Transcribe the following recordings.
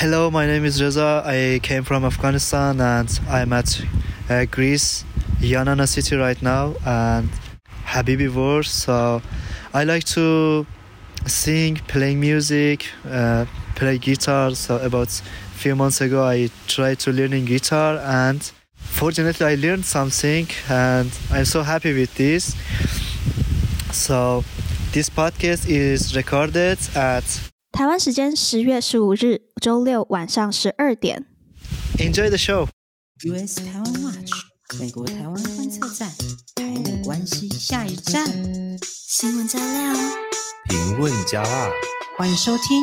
Hello, my name is Reza. I came from Afghanistan and I'm at uh, Greece, Yanana city right now, and Habibi World. So I like to sing, playing music, uh, play guitar. So about a few months ago, I tried to learning guitar, and fortunately, I learned something, and I'm so happy with this. So this podcast is recorded at 台湾时间十月十五日周六晚上十二点。Enjoy the show. US 台湾 Watch，美国台湾观测站，台美关系下一站，新闻加料，评论加辣，欢迎收听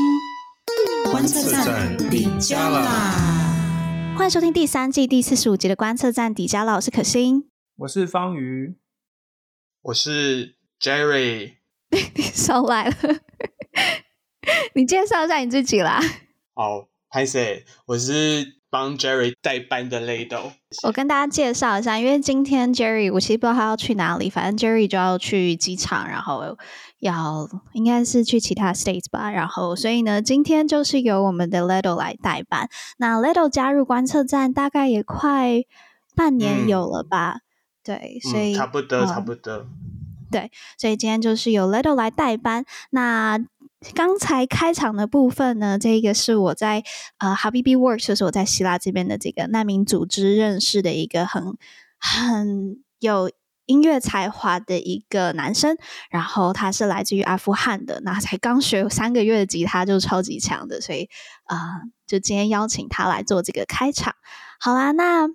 观测站底加啦。欢迎收听第三季第四十五集的观测站底加啦，我是可心，我是方瑜，我是 Jerry。你 少来了，你介绍一下你自己啦。好，拍谢，我是帮 Jerry 代班的 Lado。我跟大家介绍一下，因为今天 Jerry 我其实不知道他要去哪里，反正 Jerry 就要去机场，然后要应该是去其他 states 吧，然后所以呢，今天就是由我们的 Lado 来代班。那 Lado 加入观测站大概也快半年有了吧？嗯、对，所以、嗯、差不多，哦、差不多。对，所以今天就是由 Lado 来代班。那刚才开场的部分呢，这个是我在呃 Habibi Works，就是我在希腊这边的这个难民组织认识的一个很很有音乐才华的一个男生。然后他是来自于阿富汗的，那才刚学三个月的吉他就超级强的，所以啊、就今天邀请他来做这个开场。好啦，那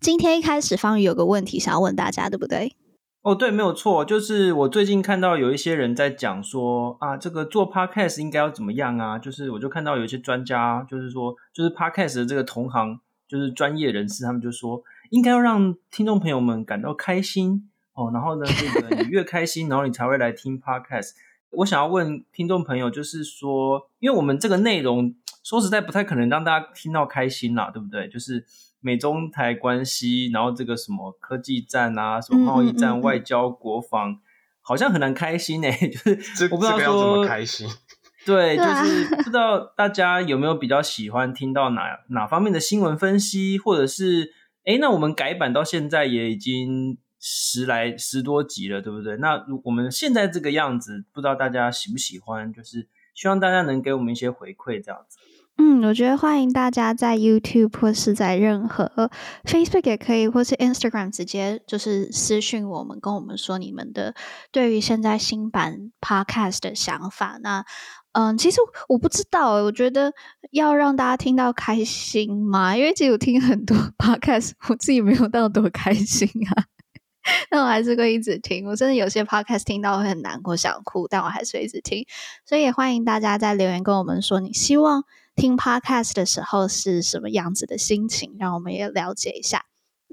今天一开始方宇有个问题想要问大家，对不对？哦，对，没有错，就是我最近看到有一些人在讲说啊，这个做 podcast 应该要怎么样啊？就是我就看到有一些专家，就是说，就是 podcast 的这个同行，就是专业人士，他们就说，应该要让听众朋友们感到开心哦。然后呢，这个你越开心，然后你才会来听 podcast。我想要问听众朋友，就是说，因为我们这个内容说实在不太可能让大家听到开心啦，对不对？就是。美中台关系，然后这个什么科技战啊，什么贸易战、嗯嗯嗯、外交、国防，好像很难开心呢、欸、就是我不知道说、这个、要怎么开心。对，就是不知道大家有没有比较喜欢听到哪哪方面的新闻分析，或者是哎那我们改版到现在也已经十来十多集了，对不对？那我们现在这个样子，不知道大家喜不喜欢？就是希望大家能给我们一些回馈，这样子。嗯，我觉得欢迎大家在 YouTube 或是在任何 Facebook 也可以，或是 Instagram 直接就是私讯我们，跟我们说你们的对于现在新版 Podcast 的想法。那嗯，其实我不知道，我觉得要让大家听到开心嘛，因为其实我听很多 Podcast，我自己没有到多开心啊，但我还是会一直听。我真的有些 Podcast 听到会很难过、想哭，但我还是会一直听。所以也欢迎大家在留言跟我们说，你希望。听 podcast 的时候是什么样子的心情？让我们也了解一下。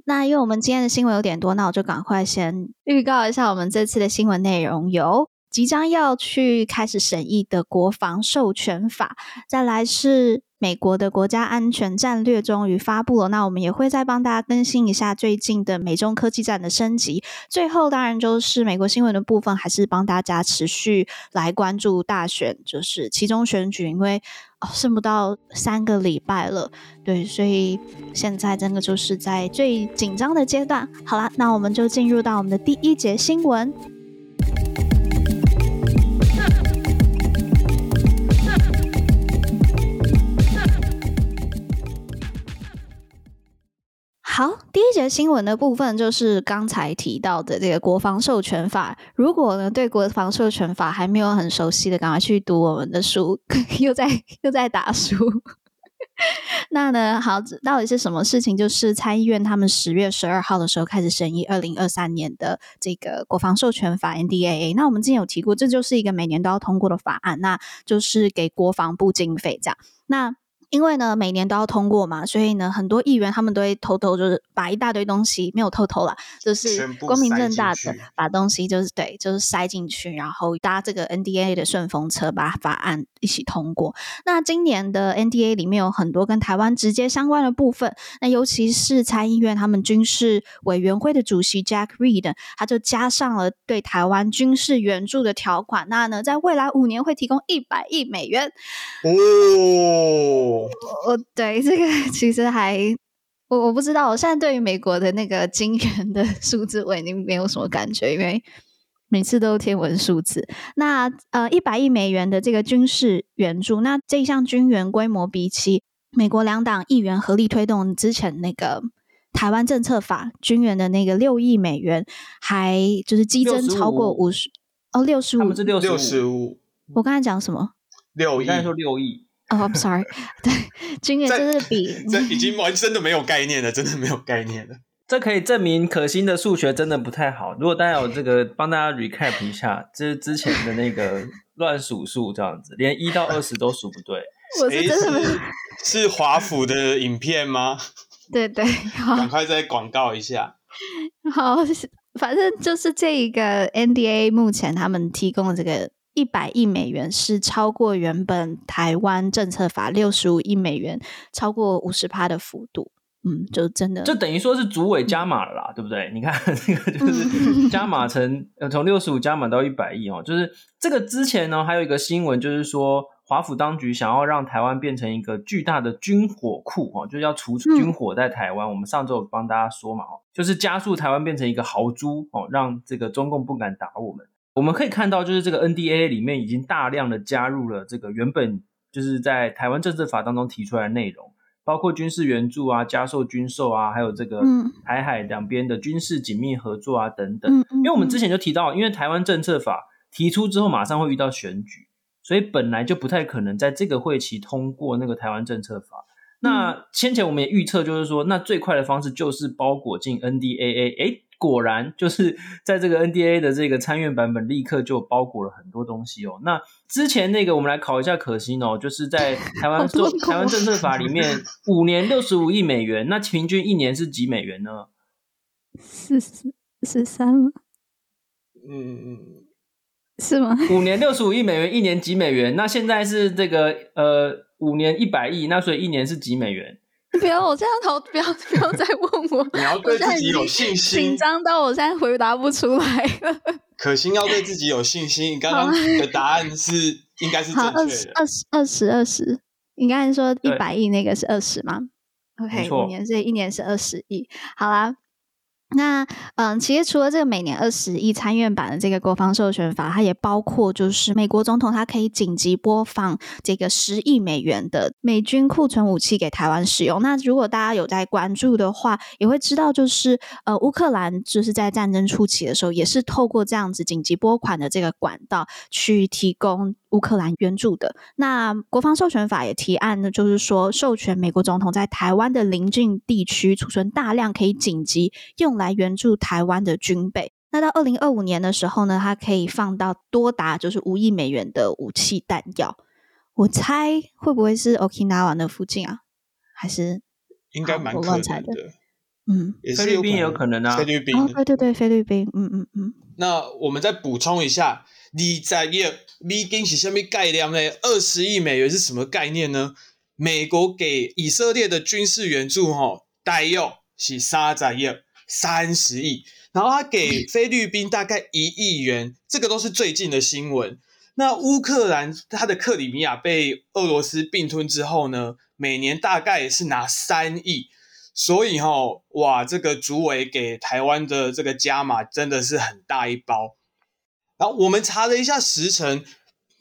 那因为我们今天的新闻有点多，那我就赶快先预告一下我们这次的新闻内容：有即将要去开始审议的国防授权法，再来是美国的国家安全战略终于发布了。那我们也会再帮大家更新一下最近的美中科技战的升级。最后当然就是美国新闻的部分，还是帮大家持续来关注大选，就是其中选举，因为。哦，剩不到三个礼拜了，对，所以现在真的就是在最紧张的阶段。好啦，那我们就进入到我们的第一节新闻。好，第一节新闻的部分就是刚才提到的这个国防授权法。如果呢对国防授权法还没有很熟悉的，赶快去读我们的书，又在 又在打书。那呢，好，到底是什么事情？就是参议院他们十月十二号的时候开始审议二零二三年的这个国防授权法 （NDAA）。那我们之前有提过，这就是一个每年都要通过的法案，那就是给国防部经费这样。那因为呢，每年都要通过嘛，所以呢，很多议员他们都会偷偷就是把一大堆东西没有偷偷啦，就是光明正大的把东西就是对，就是塞进去，然后搭这个 NDA 的顺风车，把法案一起通过。那今年的 NDA 里面有很多跟台湾直接相关的部分，那尤其是参议院他们军事委员会的主席 Jack Reed，他就加上了对台湾军事援助的条款。那呢，在未来五年会提供一百亿美元。哦。我对这个 其实还我我不知道，我现在对于美国的那个金元的 数字我已经没有什么感觉，因为每次都天文数字。那呃，一百亿美元的这个军事援助，那这一项军援规模比起美国两党议员合力推动之前那个台湾政策法军援的那个六亿美元，还就是激增超过五十哦，六十五，他们是六十五。我刚才讲什么？六亿，刚才说六亿。哦、oh,，I'm sorry，对，军援就是比这已经完真的没有概念了，真的没有概念了。这可以证明可心的数学真的不太好。如果大家有这个，帮大家 recap 一下，这是之前的那个乱数数这样子，连一到二十都数不对。我是真的是华府的影片吗？对 对，赶快再广告一下。好，反正就是这一个 NDA 目前他们提供的这个。一百亿美元是超过原本台湾政策法六十五亿美元，超过五十趴的幅度。嗯，就真的，就等于说是主委加码了啦，嗯、对不对？你看 这个就是加码成呃，从六十五加码到一百亿哦。就是这个之前呢，还有一个新闻，就是说华府当局想要让台湾变成一个巨大的军火库哦，就是要储军火在台湾。嗯、我们上周有帮大家说嘛，哦，就是加速台湾变成一个豪猪哦，让这个中共不敢打我们。我们可以看到，就是这个 NDAA 里面已经大量的加入了这个原本就是在台湾政策法当中提出来的内容，包括军事援助啊、加售军售啊，还有这个台海两边的军事紧密合作啊等等。因为我们之前就提到，因为台湾政策法提出之后，马上会遇到选举，所以本来就不太可能在这个会期通过那个台湾政策法。那先前我们也预测，就是说，那最快的方式就是包裹进 NDAA，诶果然就是在这个 NDAA 的这个参院版本，立刻就包裹了很多东西哦。那之前那个，我们来考一下可心哦，就是在台湾 做台湾政策法里面，五年六十五亿美元，那平均一年是几美元呢？四十十三吗？嗯，是吗？五年六十五亿美元，一年几美元？那现在是这个呃，五年一百亿，那所以一年是几美元？不要，我这样头不要不要再问我。你要对自己有信心。紧张到我现在回答不出来了。可心要对自己有信心。你刚刚的答案是应该是正确的。二十二十二十，你刚才说一百亿那个是二十吗？OK，一年是一年是二十亿。好啦。那嗯，其实除了这个每年二十亿参院版的这个国防授权法，它也包括就是美国总统他可以紧急拨放这个十亿美元的美军库存武器给台湾使用。那如果大家有在关注的话，也会知道就是呃乌克兰就是在战争初期的时候，也是透过这样子紧急拨款的这个管道去提供。乌克兰援助的。那国防授权法也提案呢，就是说授权美国总统在台湾的邻近地区储存大量可以紧急用来援助台湾的军备。那到二零二五年的时候呢，它可以放到多达就是五亿美元的武器弹药。我猜会不会是 Okinawa 那附近啊？还是应该蛮可能的。嗯，菲律宾也有可能啊。菲律宾，哦，对对对，菲律宾。嗯嗯嗯。那我们再补充一下。你在业美金是什么概念呢？二十亿美元是什么概念呢？美国给以色列的军事援助，吼，大约是三十亿，三十亿。然后他给菲律宾大概一亿元，这个都是最近的新闻。那乌克兰他的克里米亚被俄罗斯并吞之后呢，每年大概也是拿三亿。所以吼，哇，这个主委给台湾的这个加码真的是很大一包。然后我们查了一下时程，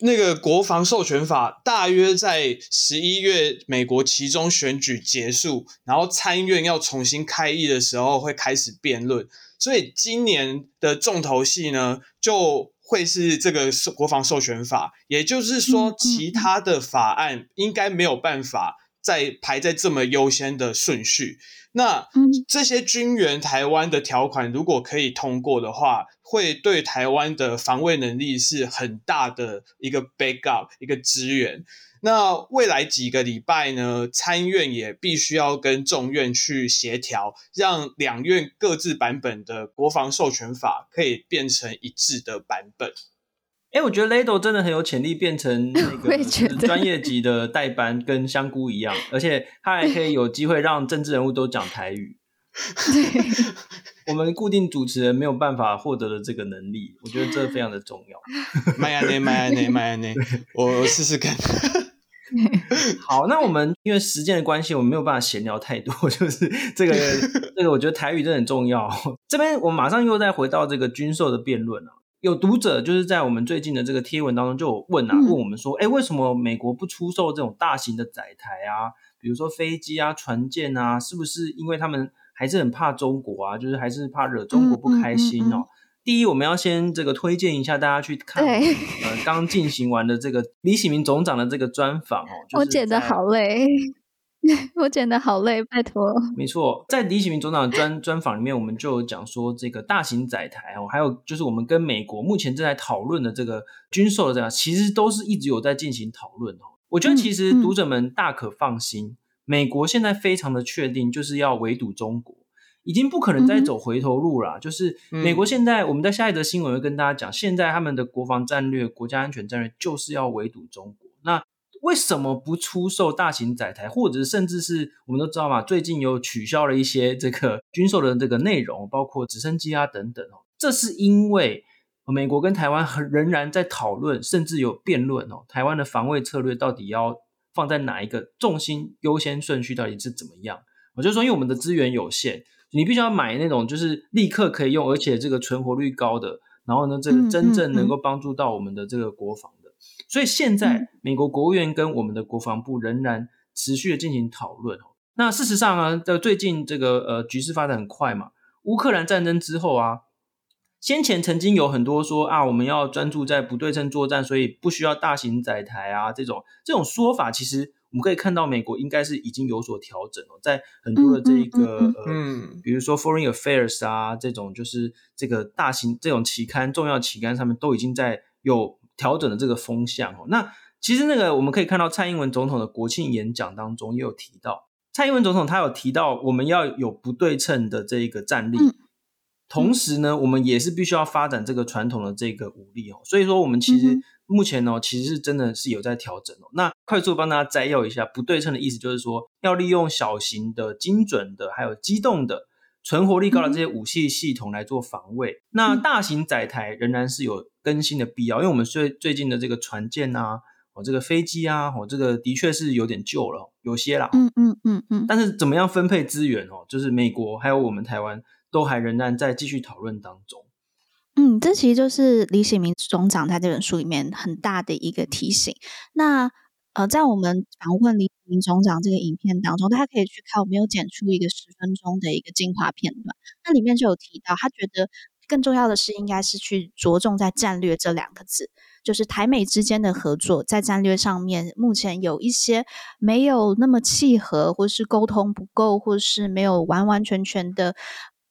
那个国防授权法大约在十一月美国期中选举结束，然后参院要重新开议的时候会开始辩论，所以今年的重头戏呢就会是这个国防授权法，也就是说其他的法案应该没有办法再排在这么优先的顺序。那这些军援台湾的条款如果可以通过的话，会对台湾的防卫能力是很大的一个 backup，一个支援。那未来几个礼拜呢，参院也必须要跟众院去协调，让两院各自版本的国防授权法可以变成一致的版本。哎，我觉得 Lado 真的很有潜力变成 那个专业级的代班，跟香菇一样，而且他还可以有机会让政治人物都讲台语。对，我们固定主持人没有办法获得的这个能力，我觉得这非常的重要。迈阿内，迈阿内，迈阿内，我我试试看。好，那我们因为时间的关系，我们没有办法闲聊太多，就是这个这个，我觉得台语真的很重要。这边我马上又再回到这个军售的辩论啊，有读者就是在我们最近的这个贴文当中就有问啊，问我们说，哎，为什么美国不出售这种大型的载台啊？比如说飞机啊、船舰啊，是不是因为他们还是很怕中国啊？就是还是怕惹中国不开心哦？第一，我们要先这个推荐一下大家去看，对呃，刚进行完的这个李喜明总长的这个专访哦。就是、我剪得好累，我剪的好累，拜托。没错，在李启明总长的专专访里面，我们就有讲说这个大型载台哦，还有就是我们跟美国目前正在讨论的这个军售的这样，其实都是一直有在进行讨论哦。我觉得其实读者们大可放心，嗯嗯、美国现在非常的确定，就是要围堵中国。已经不可能再走回头路了。嗯、就是美国现在，我们在下一则新闻会跟大家讲，现在他们的国防战略、国家安全战略就是要围堵中国。那为什么不出售大型载台，或者甚至是我们都知道嘛？最近有取消了一些这个 军售的这个内容，包括直升机啊等等哦。这是因为美国跟台湾仍然在讨论，甚至有辩论哦。台湾的防卫策略到底要放在哪一个重心优先顺序，到底是怎么样？我就说，因为我们的资源有限。你必须要买那种就是立刻可以用，而且这个存活率高的，然后呢，这个真正能够帮助到我们的这个国防的。所以现在美国国务院跟我们的国防部仍然持续的进行讨论。那事实上啊，在最近这个呃局势发展很快嘛，乌克兰战争之后啊，先前曾经有很多说啊，我们要专注在不对称作战，所以不需要大型载台啊这种这种说法，其实。我们可以看到，美国应该是已经有所调整了，在很多的这一个呃，比如说 Foreign Affairs 啊这种，就是这个大型这种期刊、重要期刊上面都已经在有调整的这个风向哦。那其实那个我们可以看到，蔡英文总统的国庆演讲当中也有提到，蔡英文总统他有提到我们要有不对称的这一个战力，嗯、同时呢，我们也是必须要发展这个传统的这个武力哦。所以说，我们其实。嗯目前呢，其实是真的是有在调整哦。那快速帮大家摘要一下，不对称的意思就是说，要利用小型的、精准的、还有机动的、存活率高的这些武器系统来做防卫。嗯、那大型载台仍然是有更新的必要，因为我们最最近的这个船舰啊，哦，这个飞机啊，哦，这个的确是有点旧了，有些啦。嗯嗯嗯嗯。但是怎么样分配资源哦，就是美国还有我们台湾都还仍然在继续讨论当中。嗯，这其实就是李显明总长在这本书里面很大的一个提醒。那呃，在我们访问李林总长这个影片当中，大家可以去看，我们有剪出一个十分钟的一个精华片段。那里面就有提到，他觉得更重要的是应该是去着重在战略这两个字，就是台美之间的合作在战略上面目前有一些没有那么契合，或是沟通不够，或是没有完完全全的。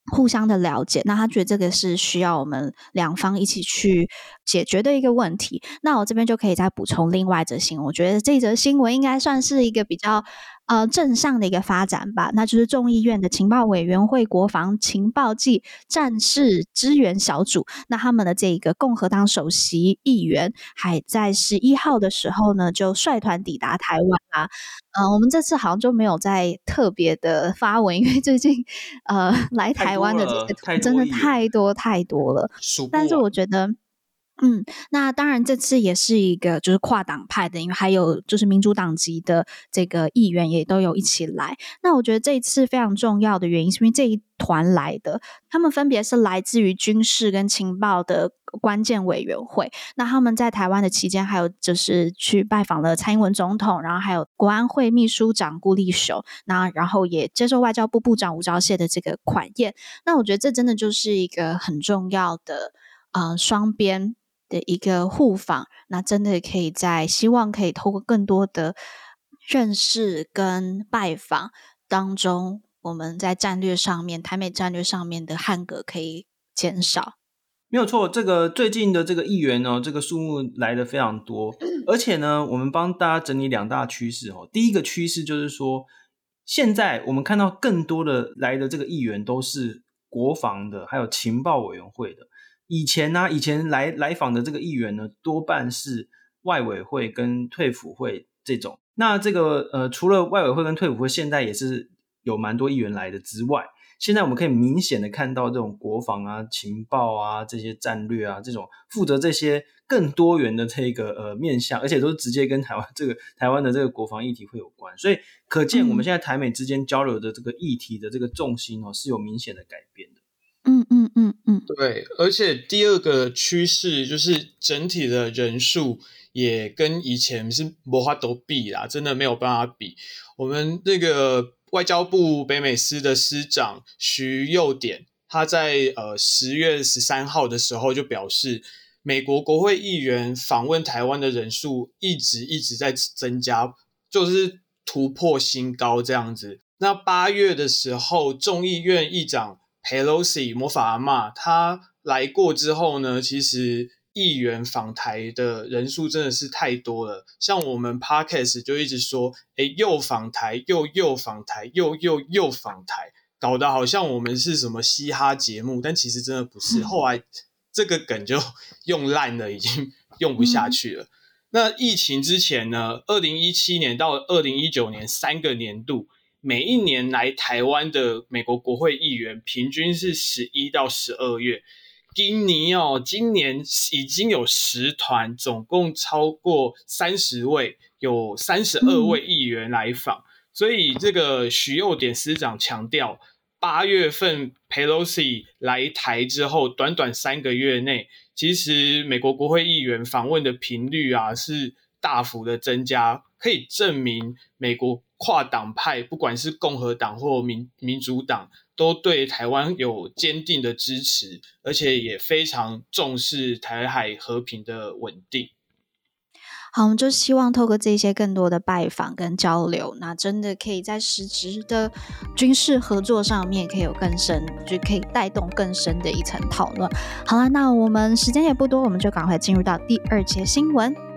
互相的了解，那他觉得这个是需要我们两方一起去解决的一个问题。那我这边就可以再补充另外一则新闻，我觉得这则新闻应该算是一个比较。呃，正向的一个发展吧，那就是众议院的情报委员会国防情报暨战事支援小组，那他们的这个共和党首席议员还在十一号的时候呢，就率团抵达台湾啦。呃，我们这次好像就没有再特别的发文，因为最近呃来台湾的这些真的太多太多了，但是我觉得。嗯，那当然，这次也是一个就是跨党派的，因为还有就是民主党籍的这个议员也都有一起来。那我觉得这一次非常重要的原因，是因为这一团来的，他们分别是来自于军事跟情报的关键委员会。那他们在台湾的期间，还有就是去拜访了蔡英文总统，然后还有国安会秘书长顾立雄，那然后也接受外交部部长吴钊燮的这个款宴。那我觉得这真的就是一个很重要的呃双边。的一个互访，那真的可以在希望可以透过更多的认识跟拜访当中，我们在战略上面，台美战略上面的汉格可以减少。没有错，这个最近的这个议员呢，这个数目来的非常多，而且呢，我们帮大家整理两大趋势哦。第一个趋势就是说，现在我们看到更多的来的这个议员都是国防的，还有情报委员会的。以前呢、啊，以前来来访的这个议员呢，多半是外委会跟退辅会这种。那这个呃，除了外委会跟退辅会，现在也是有蛮多议员来的之外，现在我们可以明显的看到这种国防啊、情报啊这些战略啊这种负责这些更多元的这个呃面向，而且都是直接跟台湾这个 台湾的这个国防议题会有关，所以可见我们现在台美之间交流的这个议题的这个重心哦是有明显的改变的。嗯嗯嗯嗯，对，而且第二个趋势就是整体的人数也跟以前是没法度比啦，真的没有办法比。我们那个外交部北美司的司长徐幼典，他在呃十月十三号的时候就表示，美国国会议员访问台湾的人数一直一直在增加，就是突破新高这样子。那八月的时候，众议院议长。Pelosi 魔法阿嬷，他来过之后呢，其实议员访台的人数真的是太多了。像我们 Podcast 就一直说，诶，又访台，又又访台，又又又访台，搞得好像我们是什么嘻哈节目，但其实真的不是。后来这个梗就 用烂了，已经用不下去了。那疫情之前呢，二零一七年到二零一九年三个年度。每一年来台湾的美国国会议员平均是十一到十二月。今年哦，今年已经有十团，总共超过三十位，有三十二位议员来访。所以这个徐幼典司长强调，八月份 Pelosi 来台之后，短短三个月内，其实美国国会议员访问的频率啊是大幅的增加，可以证明美国。跨党派，不管是共和党或民民主党，都对台湾有坚定的支持，而且也非常重视台海和平的稳定。好，我们就希望透过这些更多的拜访跟交流，那真的可以在实质的军事合作上面可以有更深，就可以带动更深的一层讨论。好了，那我们时间也不多，我们就赶快进入到第二节新闻。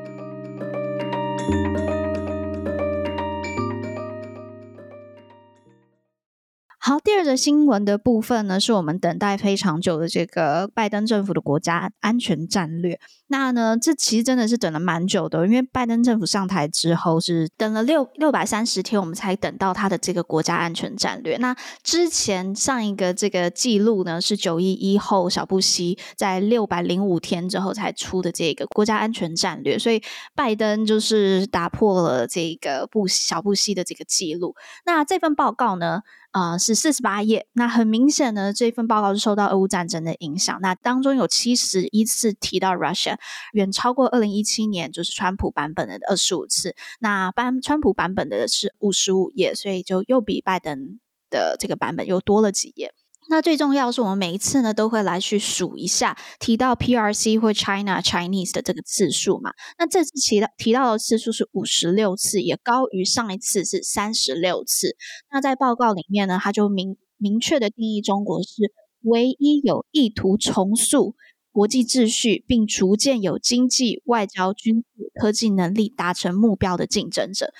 好，第二则新闻的部分呢，是我们等待非常久的这个拜登政府的国家安全战略。那呢，这其实真的是等了蛮久的，因为拜登政府上台之后是等了六六百三十天，我们才等到他的这个国家安全战略。那之前上一个这个记录呢，是九一一后小布希在六百零五天之后才出的这个国家安全战略，所以拜登就是打破了这个布小布希的这个记录。那这份报告呢，呃，是四十八页。那很明显呢，这份报告是受到俄乌战争的影响。那当中有七十一次提到 Russia，远超过二零一七年就是川普版本的二十五次。那班川普版本的是五十五页，所以就又比拜登的这个版本又多了几页。那最重要是，我们每一次呢都会来去数一下提到 PRC 或 China Chinese 的这个次数嘛。那这次提到提到的次数是五十六次，也高于上一次是三十六次。那在报告里面呢，他就明明确的定义中国是唯一有意图重塑国际秩序，并逐渐有经济、外交、军事、科技能力达成目标的竞争者。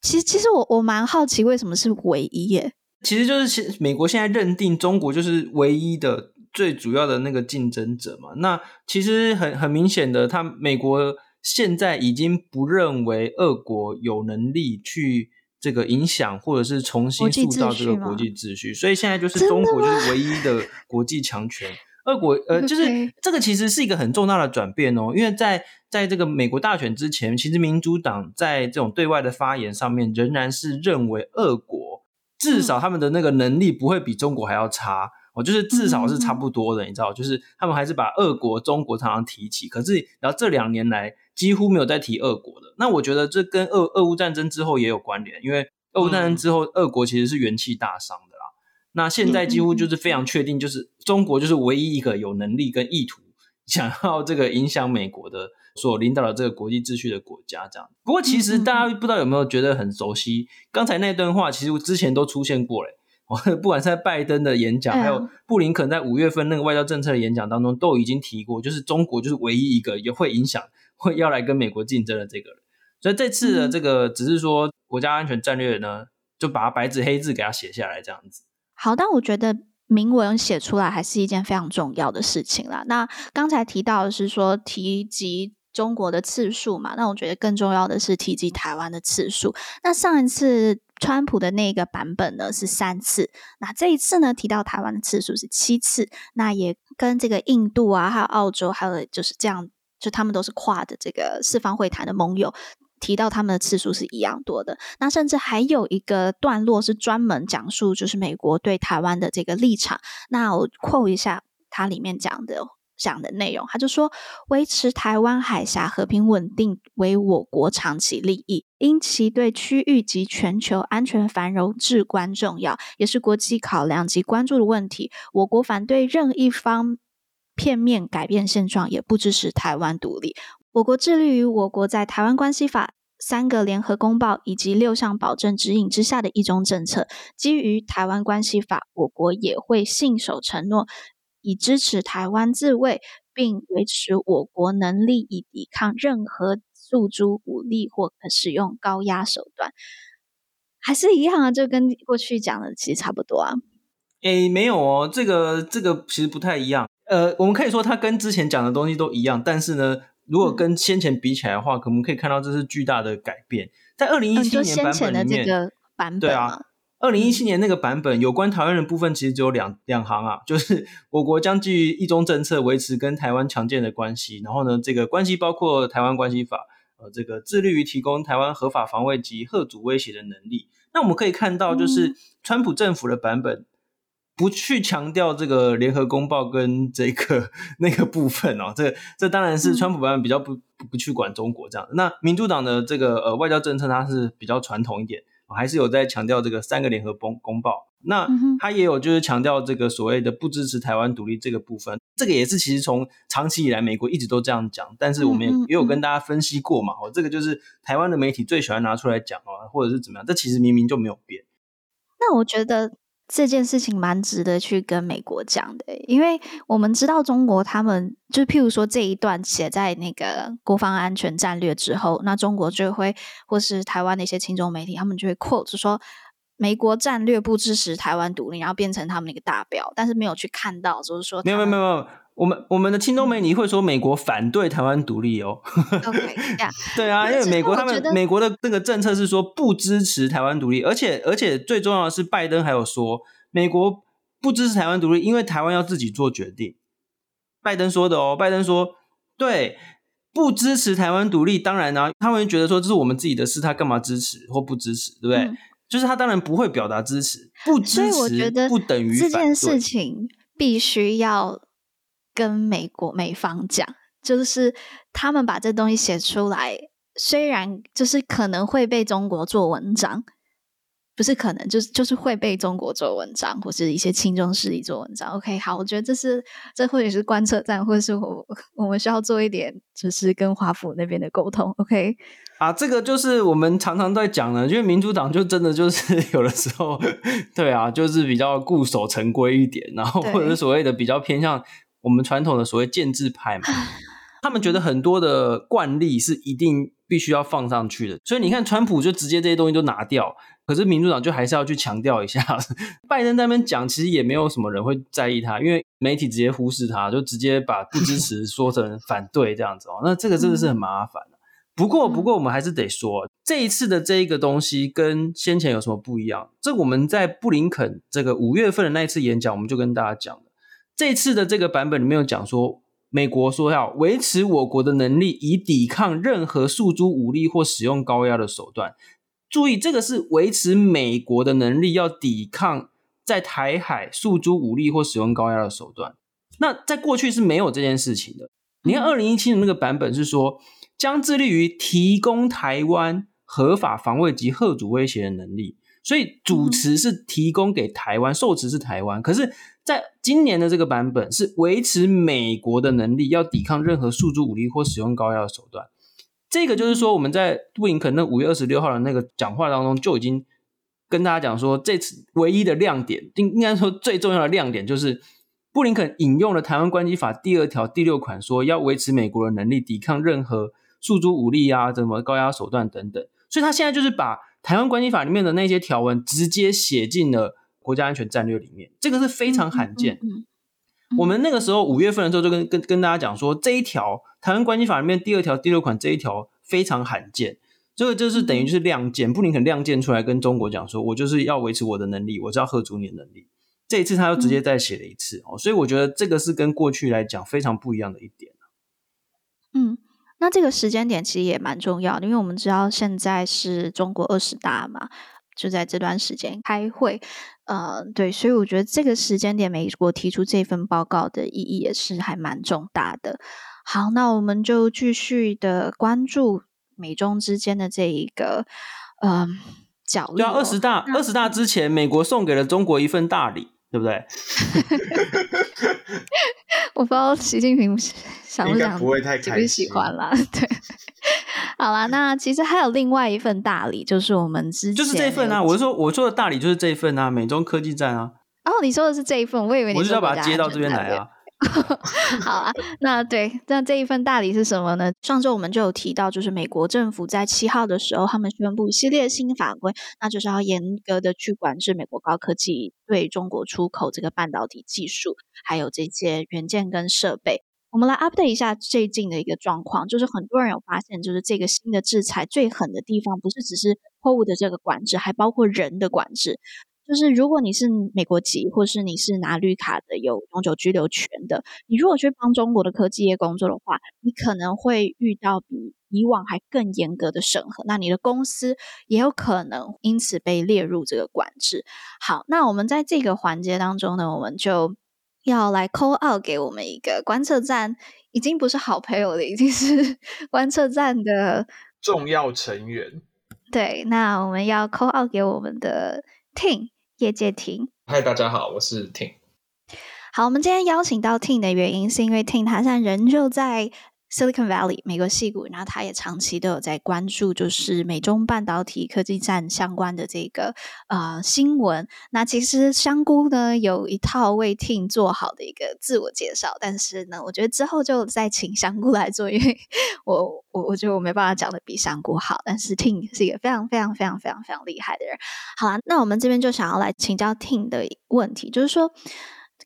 其实，其实我我蛮好奇，为什么是唯一耶？其实就是现美国现在认定中国就是唯一的、最主要的那个竞争者嘛。那其实很很明显的，他美国现在已经不认为俄国有能力去这个影响或者是重新塑造这个国际秩序，所以现在就是中国就是唯一的国际强权。俄国呃，就是这个其实是一个很重大的转变哦，因为在在这个美国大选之前，其实民主党在这种对外的发言上面仍然是认为俄国。至少他们的那个能力不会比中国还要差，哦，就是至少是差不多的，你知道，就是他们还是把俄国、中国常常提起，可是然后这两年来几乎没有再提俄国的。那我觉得这跟俄俄乌战争之后也有关联，因为俄乌战争之后，俄国其实是元气大伤的啦。那现在几乎就是非常确定，就是中国就是唯一一个有能力跟意图想要这个影响美国的。所领导的这个国际秩序的国家，这样。不过，其实大家不知道有没有觉得很熟悉？刚才那段话，其实我之前都出现过嘞。不管是在拜登的演讲，还有布林肯在五月份那个外交政策的演讲当中，都已经提过，就是中国就是唯一一个也会影响、会要来跟美国竞争的这个人。所以这次的这个只是说国家安全战略呢，就把它白纸黑字给它写下来这样子。好，但我觉得。明文写出来还是一件非常重要的事情啦。那刚才提到的是说提及中国的次数嘛，那我觉得更重要的是提及台湾的次数。那上一次川普的那个版本呢是三次，那这一次呢提到台湾的次数是七次，那也跟这个印度啊、还有澳洲，还有就是这样就他们都是跨的这个四方会谈的盟友，提到他们的次数是一样多的。那甚至还有一个段落是专门讲述就是美国对台湾的这个立场。那我 quote 一下它里面讲的。讲的内容，他就说，维持台湾海峡和平稳定为我国长期利益，因其对区域及全球安全繁荣至关重要，也是国际考量及关注的问题。我国反对任一方片面改变现状，也不支持台湾独立。我国致力于我国在《台湾关系法》三个联合公报以及六项保证指引之下的一中政策。基于《台湾关系法》，我国也会信守承诺。以支持台湾自卫，并维持我国能力以抵抗任何诉诸武力或可使用高压手段，还是一样啊，就跟过去讲的其实差不多啊。诶，没有哦，这个这个其实不太一样。呃，我们可以说它跟之前讲的东西都一样，但是呢，如果跟先前比起来的话，嗯、可能可以看到这是巨大的改变。在二零一七年版本里面，这个版本对啊。二零一七年那个版本有关台湾的部分，其实只有两两行啊，就是我国将基于一中政策维持跟台湾强健的关系，然后呢，这个关系包括台湾关系法，呃，这个致力于提供台湾合法防卫及遏阻威胁的能力。那我们可以看到，就是川普政府的版本不去强调这个联合公报跟这个 那个部分哦，这这当然是川普版本比较不不不去管中国这样。那民主党的这个呃外交政策，它是比较传统一点。还是有在强调这个三个联合公公报，那他也有就是强调这个所谓的不支持台湾独立这个部分，这个也是其实从长期以来美国一直都这样讲，但是我们也也有跟大家分析过嘛，哦，这个就是台湾的媒体最喜欢拿出来讲哦，或者是怎么样，这其实明明就没有变。那我觉得。这件事情蛮值得去跟美国讲的，因为我们知道中国他们就譬如说这一段写在那个国防安全战略之后，那中国就会或是台湾的一些亲中媒体，他们就会 quote 说美国战略不支持台湾独立，然后变成他们那个大标，但是没有去看到就是说没有没有没有，我们我们的亲中媒体会说美国反对台湾独立哦。OK，对啊，因为美国他们美国的那个政策是说不支持台湾独立，而且而且最重要的是拜登还有说美国不支持台湾独立，因为台湾要自己做决定。拜登说的哦，拜登说对，不支持台湾独立，当然呢、啊，他们觉得说这是我们自己的事，他干嘛支持或不支持，对不对？嗯、就是他当然不会表达支持，不支持不等于。这件事情必须要跟美国美方讲，就是他们把这东西写出来，虽然就是可能会被中国做文章。不是可能，就是就是会被中国做文章，或是一些亲中势力做文章。OK，好，我觉得这是这或许是观测站，或者是我我们需要做一点，就是跟华府那边的沟通。OK，啊，这个就是我们常常在讲的，因为民主党就真的就是 有的时候，对啊，就是比较固守成规一点，然后或者是所谓的比较偏向我们传统的所谓建制派嘛，他们觉得很多的惯例是一定必须要放上去的，所以你看，川普就直接这些东西都拿掉。可是民主党就还是要去强调一下，拜登在那边讲，其实也没有什么人会在意他，因为媒体直接忽视他，就直接把不支持 说成反对这样子哦。那这个真的是很麻烦的。不过，不过我们还是得说，这一次的这一个东西跟先前有什么不一样？这我们在布林肯这个五月份的那一次演讲，我们就跟大家讲了。这次的这个版本里面有讲说，美国说要维持我国的能力，以抵抗任何诉诸武力或使用高压的手段。注意，这个是维持美国的能力，要抵抗在台海诉诸武力或使用高压的手段。那在过去是没有这件事情的。你看，二零一七年那个版本是说，将致力于提供台湾合法防卫及核主威胁的能力，所以主持是提供给台湾，受持是台湾。可是，在今年的这个版本是维持美国的能力，要抵抗任何诉诸武力或使用高压的手段。这个就是说，我们在布林肯那五月二十六号的那个讲话当中，就已经跟大家讲说，这次唯一的亮点，应应该说最重要的亮点，就是布林肯引用了《台湾关系法》第二条第六款，说要维持美国的能力，抵抗任何诉诸武力啊，什么高压手段等等。所以他现在就是把《台湾关系法》里面的那些条文直接写进了国家安全战略里面，这个是非常罕见。嗯嗯嗯我们那个时候五月份的时候就跟跟跟大家讲说，这一条台湾关系法里面第二条第六款这一条非常罕见，这个就是等于就是亮剑，布林肯亮剑出来跟中国讲说，我就是要维持我的能力，我是要喝足你的能力。这一次他又直接再写了一次哦，所以我觉得这个是跟过去来讲非常不一样的一点。嗯，那这个时间点其实也蛮重要的，因为我们知道现在是中国二十大嘛，就在这段时间开会。呃，对，所以我觉得这个时间点，美国提出这份报告的意义也是还蛮重大的。好，那我们就继续的关注美中之间的这一个呃角力。对啊，二十大，二十大之前，美国送给了中国一份大礼，对不对？我不知道习近平想不想，不会太开心，喜欢啦。对。好啦，那其实还有另外一份大礼，就是我们之前就是这份啊。我是说，我说的大礼就是这份啊，美中科技战啊。哦，你说的是这一份，我以为你我是要把它接到这边来啊。好啊，那对，那这一份大礼是什么呢？上周我们就有提到，就是美国政府在七号的时候，他们宣布一系列新法规，那就是要严格的去管制美国高科技对中国出口这个半导体技术，还有这些元件跟设备。我们来 update 一下最近的一个状况，就是很多人有发现，就是这个新的制裁最狠的地方，不是只是货物的这个管制，还包括人的管制。就是如果你是美国籍，或是你是拿绿卡的，有永久居留权的，你如果去帮中国的科技业工作的话，你可能会遇到比以往还更严格的审核，那你的公司也有可能因此被列入这个管制。好，那我们在这个环节当中呢，我们就。要来 call out 给我们一个观测站，已经不是好朋友了，已经是 观测站的重要成员。对，那我们要 call out 给我们的 Tim 业界 Tim。嗨，大家好，我是 Tim。好，我们今天邀请到 Tim 的原因，是因为 Tim 他现在人就在。Silicon Valley，美国矽股，然后他也长期都有在关注，就是美中半导体科技战相关的这个呃新闻。那其实香菇呢有一套为 Tim 做好的一个自我介绍，但是呢，我觉得之后就再请香菇来做，因为 我我我觉得我没办法讲的比香菇好。但是 Tim 是一个非常非常非常非常非常厉害的人。好啦，那我们这边就想要来请教 Tim 的问题，就是说。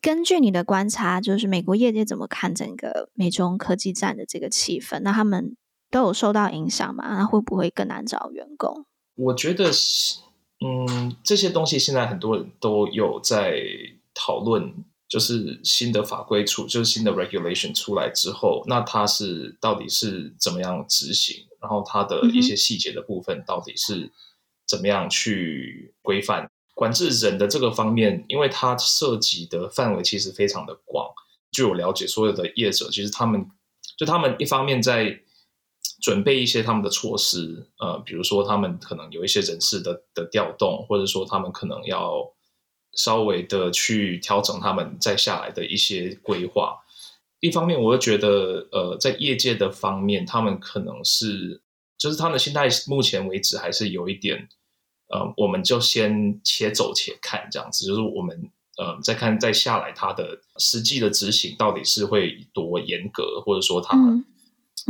根据你的观察，就是美国业界怎么看整个美中科技战的这个气氛？那他们都有受到影响吗？那会不会更难找员工？我觉得，嗯，这些东西现在很多人都有在讨论，就是新的法规出，就是新的 regulation 出来之后，那它是到底是怎么样执行？然后它的一些细节的部分到底是怎么样去规范？管制人的这个方面，因为它涉及的范围其实非常的广。据我了解，所有的业者其实他们就他们一方面在准备一些他们的措施，呃，比如说他们可能有一些人事的的调动，或者说他们可能要稍微的去调整他们再下来的一些规划。一方面，我又觉得，呃，在业界的方面，他们可能是就是他们的心态，目前为止还是有一点。呃，我们就先且走且看，这样子就是我们呃再看再下来它的实际的执行到底是会多严格，或者说它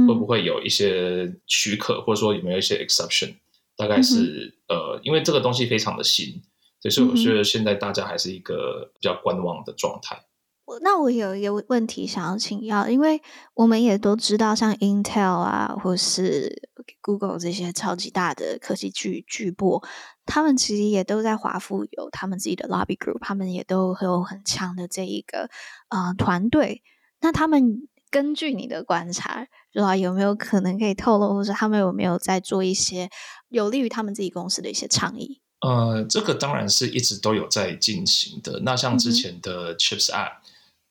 会不会有一些许可，嗯、或者说有没有一些 exception？大概是、嗯、呃，因为这个东西非常的新，所以我觉得现在大家还是一个比较观望的状态。那我有一个问题想要请教，因为我们也都知道，像 Intel 啊，或是 Google 这些超级大的科技巨巨擘，他们其实也都在华府有他们自己的 lobby group，他们也都有很强的这一个呃团队。那他们根据你的观察，不知道有没有可能可以透露，或者他们有没有在做一些有利于他们自己公司的一些倡议？呃，这个当然是一直都有在进行的。那像之前的 Chips Act。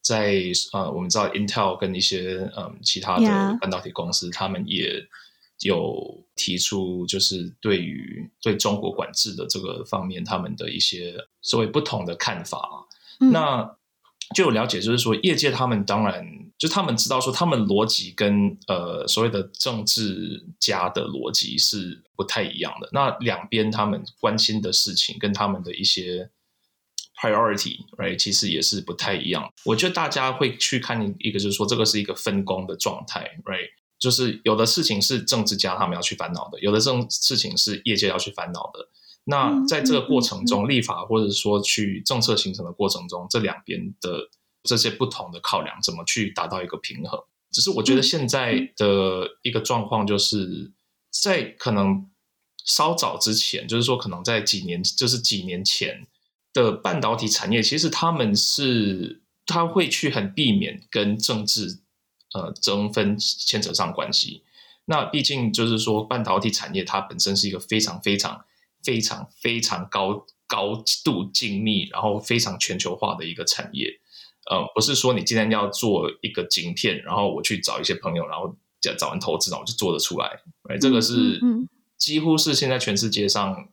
在呃，我们知道 Intel 跟一些嗯其他的半导体公司.他们也有提出，就是对于对中国管制的这个方面，他们的一些所谓不同的看法。嗯、那就有了解，就是说业界他们当然就他们知道说，他们逻辑跟呃所谓的政治家的逻辑是不太一样的。那两边他们关心的事情跟他们的一些。Priority，right，其实也是不太一样。我觉得大家会去看一个，就是说这个是一个分工的状态，right，就是有的事情是政治家他们要去烦恼的，有的这种事情是业界要去烦恼的。那在这个过程中，立法或者说去政策形成的过程中，这两边的这些不同的考量，怎么去达到一个平衡？只是我觉得现在的一个状况，就是在可能稍早之前，就是说可能在几年，就是几年前。的半导体产业，其实他们是他会去很避免跟政治呃争分牵扯上关系。那毕竟就是说，半导体产业它本身是一个非常非常非常非常高高度精密，然后非常全球化的一个产业。呃，不是说你今天要做一个晶片，然后我去找一些朋友，然后找完投资，然后就做得出来。哎，这个是几乎是现在全世界上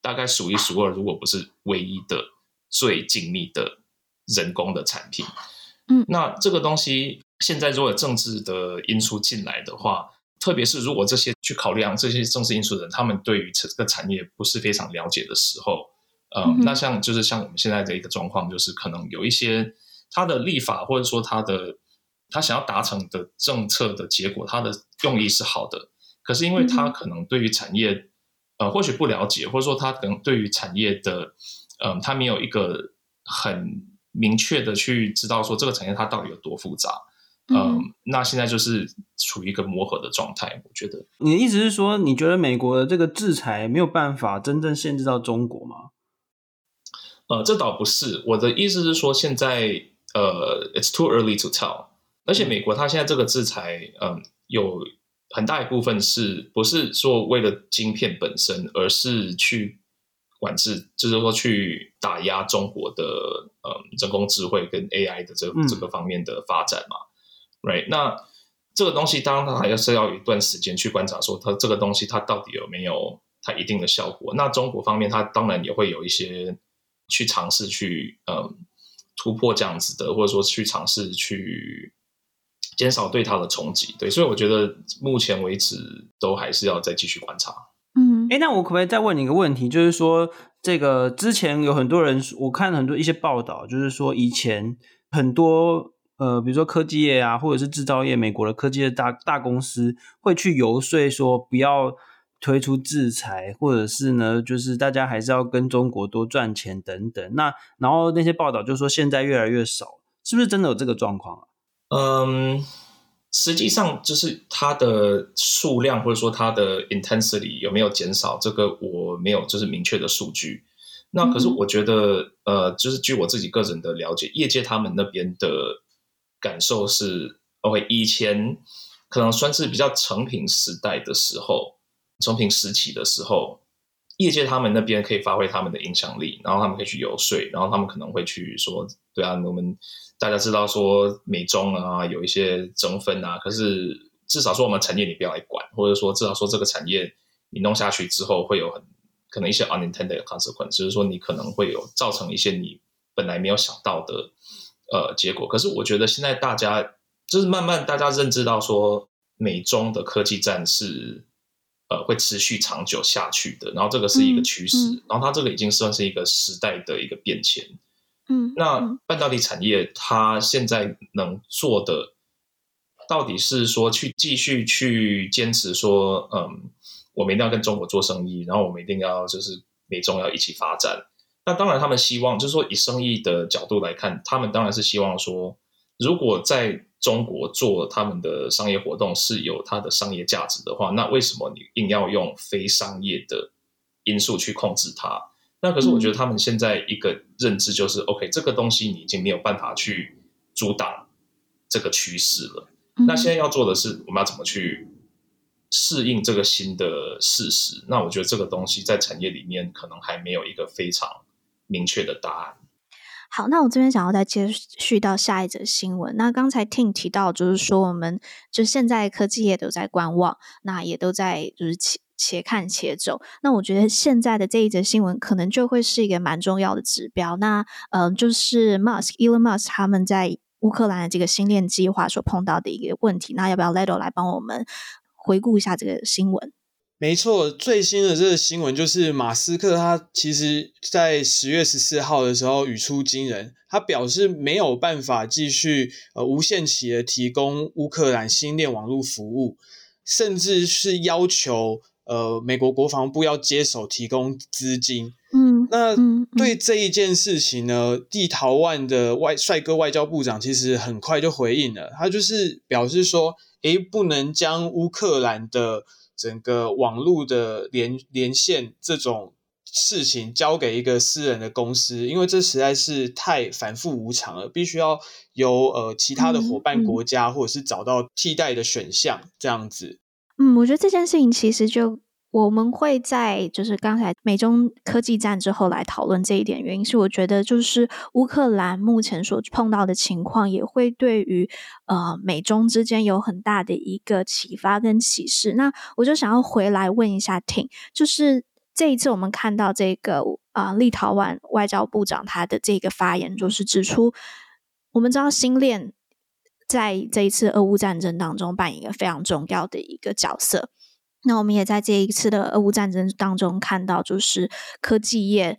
大概数一数二，如果不是唯一的最精密的人工的产品。嗯，那这个东西现在如果有政治的因素进来的话，特别是如果这些去考量这些政治因素的人，他们对于这个产业不是非常了解的时候，呃，嗯、那像就是像我们现在的一个状况，就是可能有一些他的立法或者说他的他想要达成的政策的结果，他的用意是好的，可是因为他可能对于产业呃或许不了解，或者说他可能对于产业的嗯、呃，他没有一个很明确的去知道说这个产业它到底有多复杂。嗯、呃，那现在就是处于一个磨合的状态，我觉得。你的意思是说，你觉得美国的这个制裁没有办法真正限制到中国吗？呃，这倒不是。我的意思是说，现在呃，it's too early to tell。而且美国它现在这个制裁，嗯、呃，有很大一部分是不是说为了晶片本身，而是去管制，就是说去打压中国的呃人工智慧跟 AI 的这个、这个方面的发展嘛？嗯 Right，那这个东西当然它还是要一段时间去观察，说它这个东西它到底有没有它一定的效果。那中国方面，它当然也会有一些去尝试去嗯突破这样子的，或者说去尝试去减少对它的冲击。对，所以我觉得目前为止都还是要再继续观察。嗯，哎，那我可不可以再问你一个问题？就是说，这个之前有很多人，我看很多一些报道，就是说以前很多。呃，比如说科技业啊，或者是制造业，美国的科技业大大公司会去游说说不要推出制裁，或者是呢，就是大家还是要跟中国多赚钱等等。那然后那些报道就说现在越来越少，是不是真的有这个状况啊？嗯，实际上就是它的数量或者说它的 intensity 有没有减少，这个我没有就是明确的数据。那可是我觉得，嗯、呃，就是据我自己个人的了解，业界他们那边的。感受是，OK，以前可能算是比较成品时代的时候，成品时期的时候，业界他们那边可以发挥他们的影响力，然后他们可以去游说，然后他们可能会去说，对啊，我们大家知道说美中啊有一些争分啊，可是至少说我们产业你不要来管，或者说至少说这个产业你弄下去之后会有很可能一些 unintended consequence，就是说你可能会有造成一些你本来没有想到的。呃，结果可是我觉得现在大家就是慢慢大家认知到说，美中的科技战是呃会持续长久下去的，然后这个是一个趋势，嗯嗯、然后它这个已经算是一个时代的一个变迁。嗯，那半导体产业它现在能做的，到底是说去继续去坚持说，嗯，我们一定要跟中国做生意，然后我们一定要就是美中要一起发展。那当然，他们希望就是说，以生意的角度来看，他们当然是希望说，如果在中国做他们的商业活动是有它的商业价值的话，那为什么你硬要用非商业的因素去控制它？那可是我觉得他们现在一个认知就是、嗯、OK，这个东西你已经没有办法去阻挡这个趋势了。嗯、那现在要做的是，我们要怎么去适应这个新的事实？那我觉得这个东西在产业里面可能还没有一个非常。明确的答案。好，那我这边想要再接续到下一则新闻。那刚才听提到，就是说我们就现在科技业都在观望，那也都在就是且且看且走。那我觉得现在的这一则新闻可能就会是一个蛮重要的指标。那嗯、呃，就是 Musk Elon Musk 他们在乌克兰的这个星链计划所碰到的一个问题。那要不要 Ledo 来帮我们回顾一下这个新闻？没错，最新的这个新闻就是马斯克，他其实在十月十四号的时候语出惊人，他表示没有办法继续呃无限期的提供乌克兰新链网络服务，甚至是要求呃美国国防部要接手提供资金。嗯，那对这一件事情呢，地陶宛的外帅哥外交部长其实很快就回应了，他就是表示说，诶，不能将乌克兰的整个网络的连连线这种事情交给一个私人的公司，因为这实在是太反复无常了，必须要由呃其他的伙伴国家、或者是找到替代的选项这样子。嗯，我觉得这件事情其实就。我们会在就是刚才美中科技战之后来讨论这一点，原因是我觉得就是乌克兰目前所碰到的情况，也会对于呃美中之间有很大的一个启发跟启示。那我就想要回来问一下挺就是这一次我们看到这个啊、呃、立陶宛外交部长他的这个发言，就是指出我们知道新链在这一次俄乌战争当中扮演一个非常重要的一个角色。那我们也在这一次的俄乌战争当中看到，就是科技业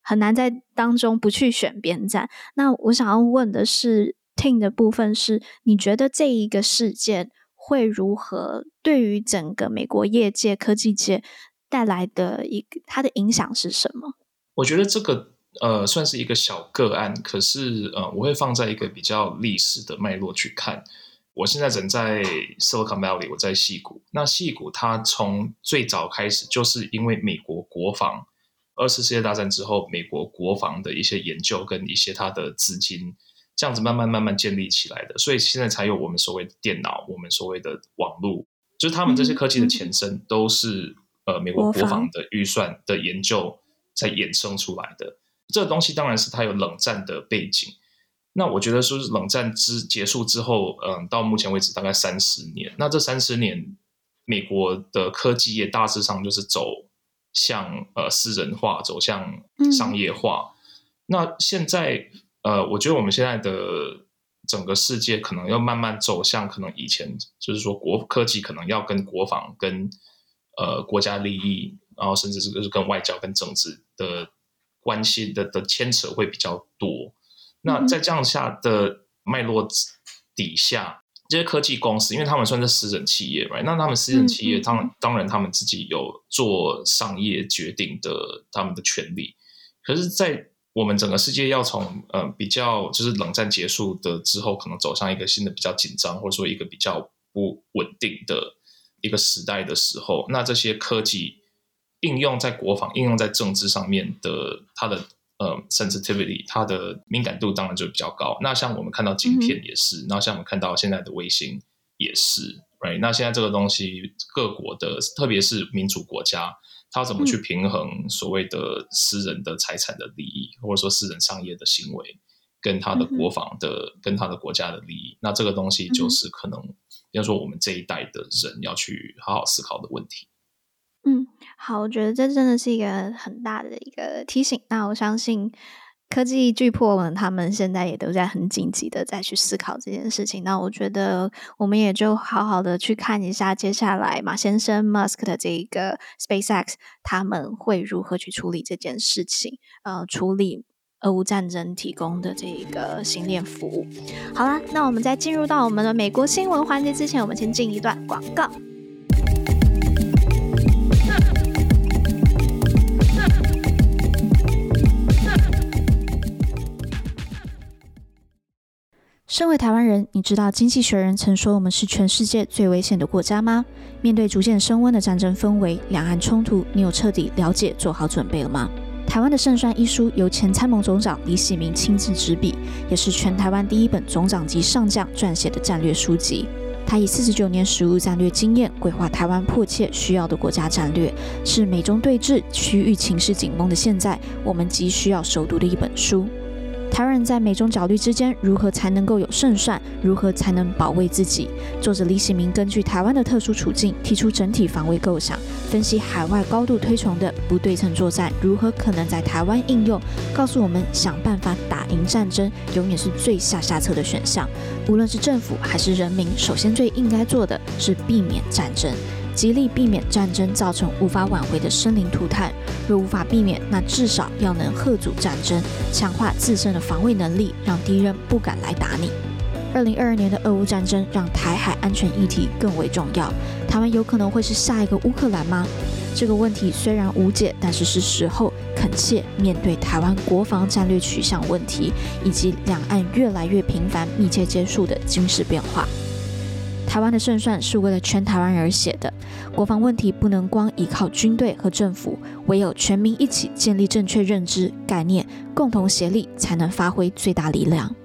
很难在当中不去选边站。那我想要问的是，Tin 的部分是，你觉得这一个事件会如何对于整个美国业界、科技界带来的一个它的影响是什么？我觉得这个呃算是一个小个案，可是呃我会放在一个比较历史的脉络去看。我现在人在 Silicon Valley，我在戏谷。那戏谷它从最早开始就是因为美国国防，二次世界大战之后，美国国防的一些研究跟一些它的资金，这样子慢慢慢慢建立起来的，所以现在才有我们所谓的电脑，我们所谓的网络，就是他们这些科技的前身都是呃美国国防的预算的研究才衍生出来的。这个东西当然是它有冷战的背景。那我觉得说是冷战之结束之后，嗯，到目前为止大概三十年。那这三十年，美国的科技业大致上就是走向呃私人化，走向商业化。嗯。那现在呃，我觉得我们现在的整个世界可能要慢慢走向可能以前就是说国科技可能要跟国防、跟呃国家利益，然后甚至是跟外交、跟政治的关系的的牵扯会比较多。那在这样下的脉络底下，这些科技公司，因为他们算是私人企业，right？那他们私人企业，当然当然他们自己有做商业决定的他们的权利。可是，在我们整个世界要从呃比较就是冷战结束的之后，可能走向一个新的比较紧张，或者说一个比较不稳定的一个时代的时候，那这些科技应用在国防、应用在政治上面的它的。呃，sensitivity，它的敏感度当然就比较高。那像我们看到晶片也是，那、嗯、像我们看到现在的卫星也是，right？那现在这个东西，各国的，特别是民主国家，它怎么去平衡所谓的私人的财产的利益，嗯、或者说私人商业的行为，跟他的国防的、嗯、跟他的国家的利益？那这个东西就是可能，要、嗯、说我们这一代的人要去好好思考的问题。好，我觉得这真的是一个很大的一个提醒。那我相信科技巨擘们他们现在也都在很紧急的再去思考这件事情。那我觉得我们也就好好的去看一下接下来马先生 Musk 的这一个 SpaceX 他们会如何去处理这件事情，呃，处理俄乌战争提供的这一个星链服务。好啦，那我们在进入到我们的美国新闻环节之前，我们先进一段广告。身为台湾人，你知道经济学人曾说我们是全世界最危险的国家吗？面对逐渐升温的战争氛围、两岸冲突，你有彻底了解、做好准备了吗？台湾的胜算一书由前参谋总长李喜明亲自执笔，也是全台湾第一本总长级上将撰写的战略书籍。他以四十九年实务战略经验，规划台湾迫切需要的国家战略，是美中对峙、区域情势紧绷的现在，我们急需要熟读的一本书。台湾人在美中角力之间，如何才能够有胜算？如何才能保卫自己？作者李喜明根据台湾的特殊处境，提出整体防卫构想，分析海外高度推崇的不对称作战如何可能在台湾应用，告诉我们想办法打赢战争，永远是最下下策的选项。无论是政府还是人民，首先最应该做的是避免战争。极力避免战争造成无法挽回的生灵涂炭。若无法避免，那至少要能吓阻战争，强化自身的防卫能力，让敌人不敢来打你。二零二二年的俄乌战争让台海安全议题更为重要。台湾有可能会是下一个乌克兰吗？这个问题虽然无解，但是是时候恳切面对台湾国防战略取向问题，以及两岸越来越频繁、密切接触的军事变化。台湾的胜算是为了全台湾而写的。国防问题不能光依靠军队和政府，唯有全民一起建立正确认知、概念，共同协力，才能发挥最大力量。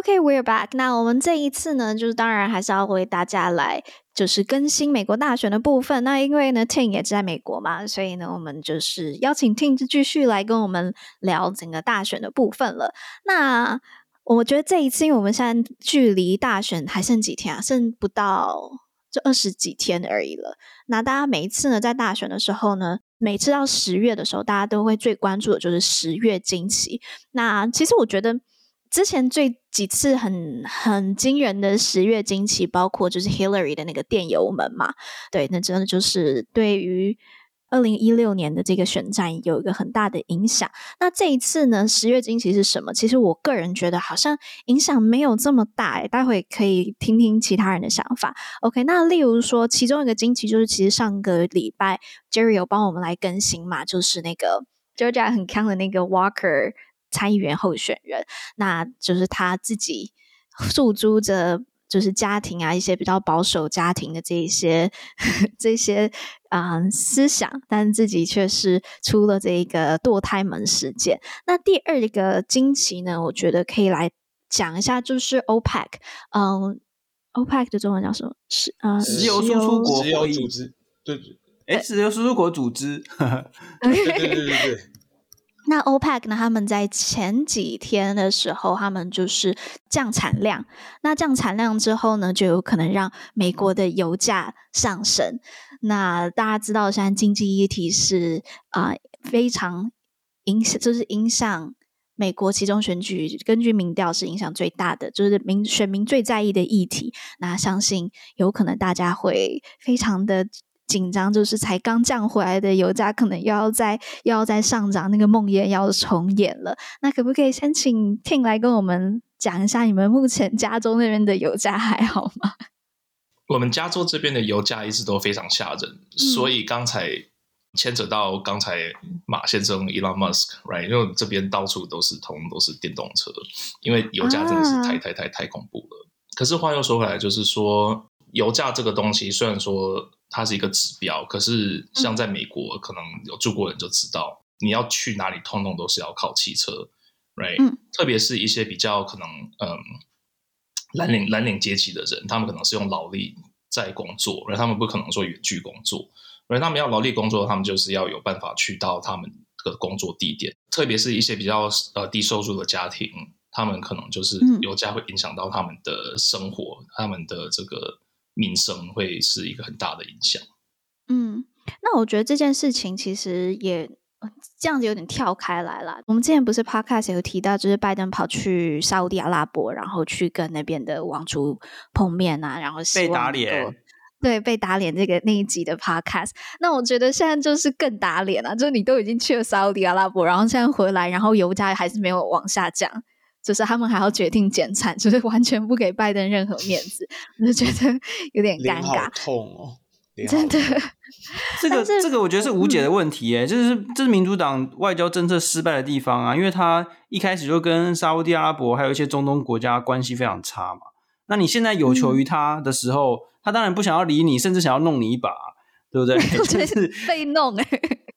OK，we're back。那我们这一次呢，就是当然还是要为大家来就是更新美国大选的部分。那因为呢，Ting 也在美国嘛，所以呢，我们就是邀请 Ting 继续来跟我们聊整个大选的部分了。那我觉得这一次，因为我们现在距离大选还剩几天啊，剩不到就二十几天而已了。那大家每一次呢，在大选的时候呢，每次到十月的时候，大家都会最关注的就是十月惊奇。那其实我觉得。之前最几次很很惊人的十月惊奇，包括就是 Hillary 的那个电邮门嘛，对，那真的就是对于二零一六年的这个选战有一个很大的影响。那这一次呢，十月惊奇是什么？其实我个人觉得好像影响没有这么大诶，待会可以听听其他人的想法。OK，那例如说，其中一个惊奇就是，其实上个礼拜 Jerry 有帮我们来更新嘛，就是那个 Georgia 很康的那个 Walker。参议员候选人，那就是他自己诉诸着，就是家庭啊，一些比较保守家庭的这一些 这些啊、呃、思想，但自己却是出了这一个堕胎门事件。那第二个惊奇呢，我觉得可以来讲一下，就是 OPEC，嗯，OPEC 的中文叫什么？是啊，呃、石油输出国石油组织，对对，哎，石油输出国组织，对对对对对。那 OPEC 呢？他们在前几天的时候，他们就是降产量。那降产量之后呢，就有可能让美国的油价上升。那大家知道，现在经济议题是啊、非常影响，就是影响美国期中选举。根据民调，是影响最大的，就是民选民最在意的议题。那相信有可能大家会非常的。紧张，就是才刚降回来的油价，可能又要再又要再上涨，那个梦魇要重演了。那可不可以先请 Ting 来跟我们讲一下，你们目前加州那边的油价还好吗？我们加州这边的油价一直都非常吓人，嗯、所以刚才牵扯到刚才马先生 Elon Musk，right？因为我们这边到处都是通通都是电动车，因为油价真的是太、啊、太太太恐怖了。可是话又说回来，就是说油价这个东西，虽然说。它是一个指标，可是像在美国，嗯、可能有住过人就知道，你要去哪里，通通都是要靠汽车，right？、嗯、特别是一些比较可能，嗯，蓝领蓝领阶级的人，他们可能是用劳力在工作，而他们不可能说远距工作，而他们要劳力工作，他们就是要有办法去到他们的工作地点。特别是一些比较呃低收入的家庭，他们可能就是油价会影响到他们的生活，嗯、他们的这个。民生会是一个很大的影响。嗯，那我觉得这件事情其实也这样子有点跳开来了。我们之前不是 Podcast 有提到，就是拜登跑去沙乌地阿拉伯，然后去跟那边的王族碰面啊，然后被打脸。对，被打脸这个那一集的 Podcast。那我觉得现在就是更打脸了，就是你都已经去了沙乌地阿拉伯，然后现在回来，然后油价还是没有往下降。就是他们还要决定减产，就是 完全不给拜登任何面子，我就觉得有点尴尬。痛哦，真的。这个这个我觉得是无解的问题耶，就是这是民主党外交政策失败的地方啊，因为他一开始就跟沙乌地阿拉伯还有一些中东国家关系非常差嘛。那你现在有求于他的时候，嗯、他当然不想要理你，甚至想要弄你一把，对不对？就是被弄哎，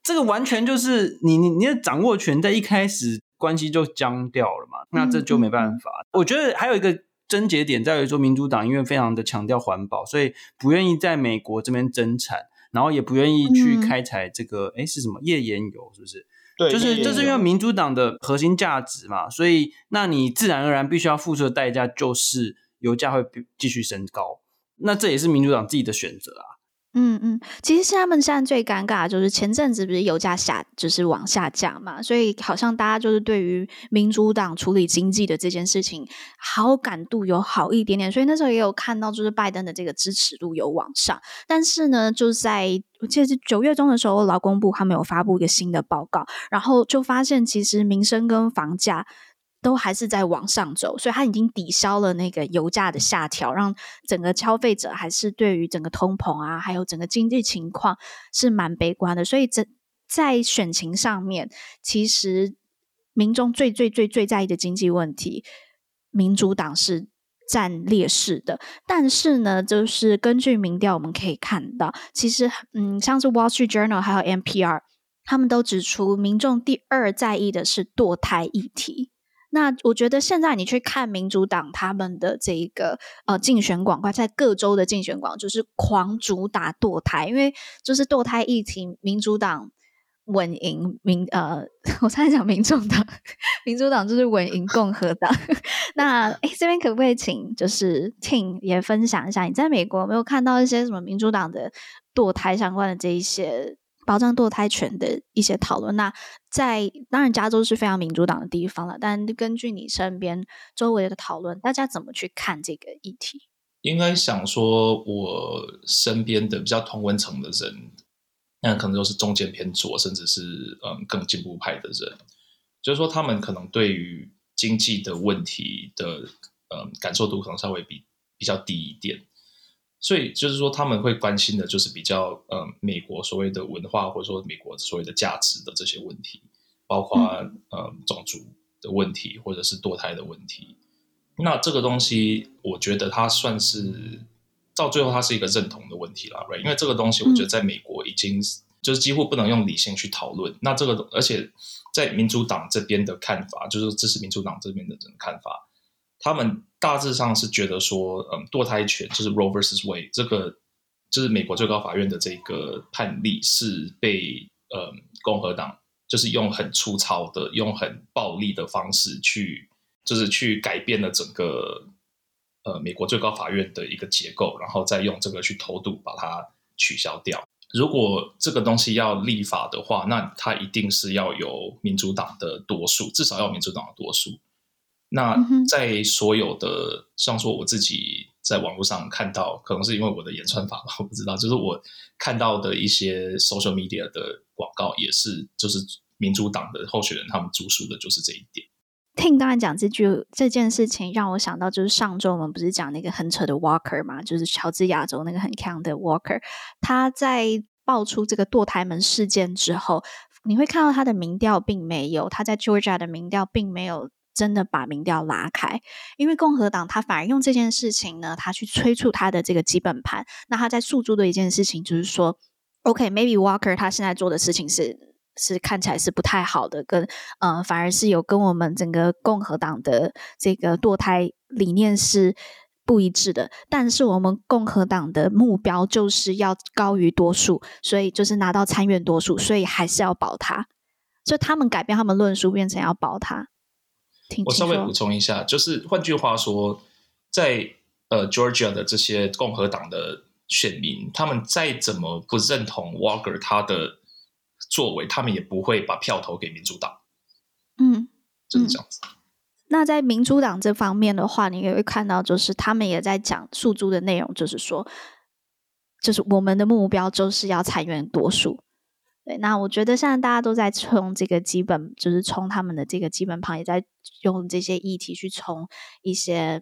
这个完全就是你你你的掌握权在一开始。关系就僵掉了嘛，那这就没办法。嗯、我觉得还有一个症结点在于说，民主党因为非常的强调环保，所以不愿意在美国这边增产，然后也不愿意去开采这个，哎、嗯，是什么页岩油？是不是？对，就是这是因为民主党的核心价值嘛，所以那你自然而然必须要付出的代价就是油价会继续升高，那这也是民主党自己的选择啊。嗯嗯，其实他们现在最尴尬的就是前阵子不是油价下就是往下降嘛，所以好像大家就是对于民主党处理经济的这件事情好感度有好一点点，所以那时候也有看到就是拜登的这个支持度有往上，但是呢，就在我记得是九月中的时候，劳工部他们有发布一个新的报告，然后就发现其实民生跟房价都还是在往上走，所以它已经抵消了那个油价的下调，让整个消费者还是对于整个通膨啊，还有整个经济情况是蛮悲观的。所以在在选情上面，其实民众最最最最在意的经济问题，民主党是占劣势的。但是呢，就是根据民调我们可以看到，其实嗯，像是 Wall Street Journal 还有 NPR，他们都指出，民众第二在意的是堕胎议题。那我觉得现在你去看民主党他们的这一个呃竞选广告，在各州的竞选广告就是狂主打堕胎，因为就是堕胎议题，民主党稳赢民呃，我刚才讲民众党，民主党就是稳赢共和党。那诶这边可不可以请就是 Ting 也分享一下，你在美国有没有看到一些什么民主党的堕胎相关的这一些？保障堕胎权的一些讨论。那在当然，加州是非常民主党的地方了。但根据你身边周围的讨论，大家怎么去看这个议题？应该想说，我身边的比较同温层的人，那可能都是中间偏左，甚至是嗯更进步派的人。就是说，他们可能对于经济的问题的嗯感受度可能稍微比比较低一点。所以就是说，他们会关心的，就是比较呃，美国所谓的文化，或者说美国所谓的价值的这些问题，包括呃种族的问题，或者是堕胎的问题。那这个东西，我觉得它算是到最后，它是一个认同的问题了，right？因为这个东西，我觉得在美国已经就是几乎不能用理性去讨论。那这个，而且在民主党这边的看法，就是支持民主党这边的人的看法。他们大致上是觉得说，嗯，堕胎权就是 rovers Wade 这个，就是美国最高法院的这个判例是被嗯共和党就是用很粗糙的、用很暴力的方式去，就是去改变了整个呃美国最高法院的一个结构，然后再用这个去偷渡把它取消掉。如果这个东西要立法的话，那它一定是要有民主党的多数，至少要民主党的多数。那在所有的，像说我自己在网络上看到，可能是因为我的演算法吧，我不知道，就是我看到的一些 social media 的广告，也是就是民主党的候选人他们主述的就是这一点。听刚才讲这句这件事情，让我想到就是上周我们不是讲那个很扯的 Walker 嘛，就是乔治亚州那个很强的 Walker，他在爆出这个堕胎门事件之后，你会看到他的民调并没有，他在 Georgia 的民调并没有。真的把民调拉开，因为共和党他反而用这件事情呢，他去催促他的这个基本盘。那他在诉诸的一件事情就是说，OK，maybe、Walker 他现在做的事情是是看起来是不太好的，跟嗯、反而是有跟我们整个共和党的这个堕胎理念是不一致的。但是我们共和党的目标就是要高于多数，所以就是拿到参院多数，所以还是要保他。就他们改变他们论述，变成要保他。我稍微补充一下，就是换句话说，在呃 Georgia 的这些共和党的选民，他们再怎么不认同 Walker 他的作为，他们也不会把票投给民主党。嗯，就是这样子。那在民主党这方面的话，你也会看到，就是他们也在讲诉诸的内容，就是说，就是我们的目标就是要裁员多数。对，那我觉得现在大家都在冲这个基本，就是冲他们的这个基本盘，也在用这些议题去冲一些。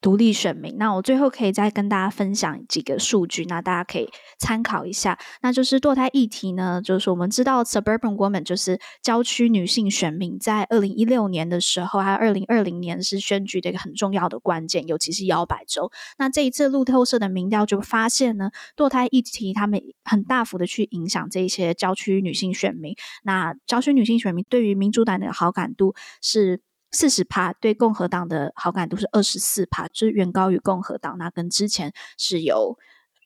独立选民，那我最后可以再跟大家分享几个数据，那大家可以参考一下。那就是堕胎议题呢，就是我们知道 suburban woman 就是郊区女性选民，在二零一六年的时候，还有二零二零年是选举的一个很重要的关键，尤其是摇摆州。那这一次路透社的民调就发现呢，堕胎议题他们很大幅的去影响这些郊区女性选民。那郊区女性选民对于民主党的好感度是。四十趴对共和党的好感度是二十四趴，就是远高于共和党。那跟之前是有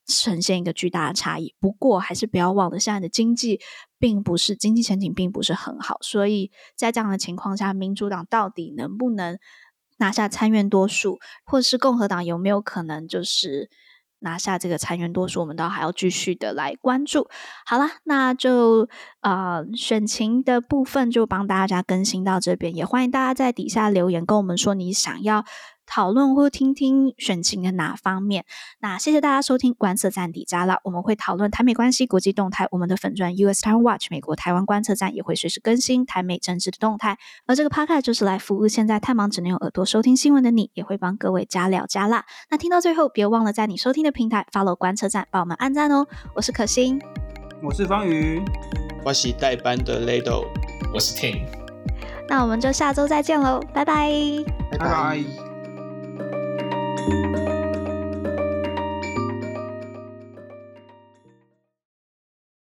呈现一个巨大的差异。不过还是不要忘了，现在的经济并不是经济前景并不是很好，所以在这样的情况下，民主党到底能不能拿下参院多数，或是共和党有没有可能就是？拿下这个裁员多数，我们都还要继续的来关注。好啦，那就呃选情的部分就帮大家更新到这边，也欢迎大家在底下留言跟我们说你想要讨论或听听选情的哪方面。那谢谢大家收听观测站底加拉，我们会讨论台美关系、国际动态。我们的粉钻 US Taiwan Watch 美国台湾观测站也会随时更新台美政治的动态。而这个 Podcast 就是来服务现在太忙只能用耳朵收听新闻的你，也会帮各位加料加辣。那听到最后，别忘了在你收听的平台 follow 观测站，帮我们按赞哦。我是可心，我是方宇，我是代班的 Lado，我是 Ting。那我们就下周再见喽，拜拜，拜拜。thank you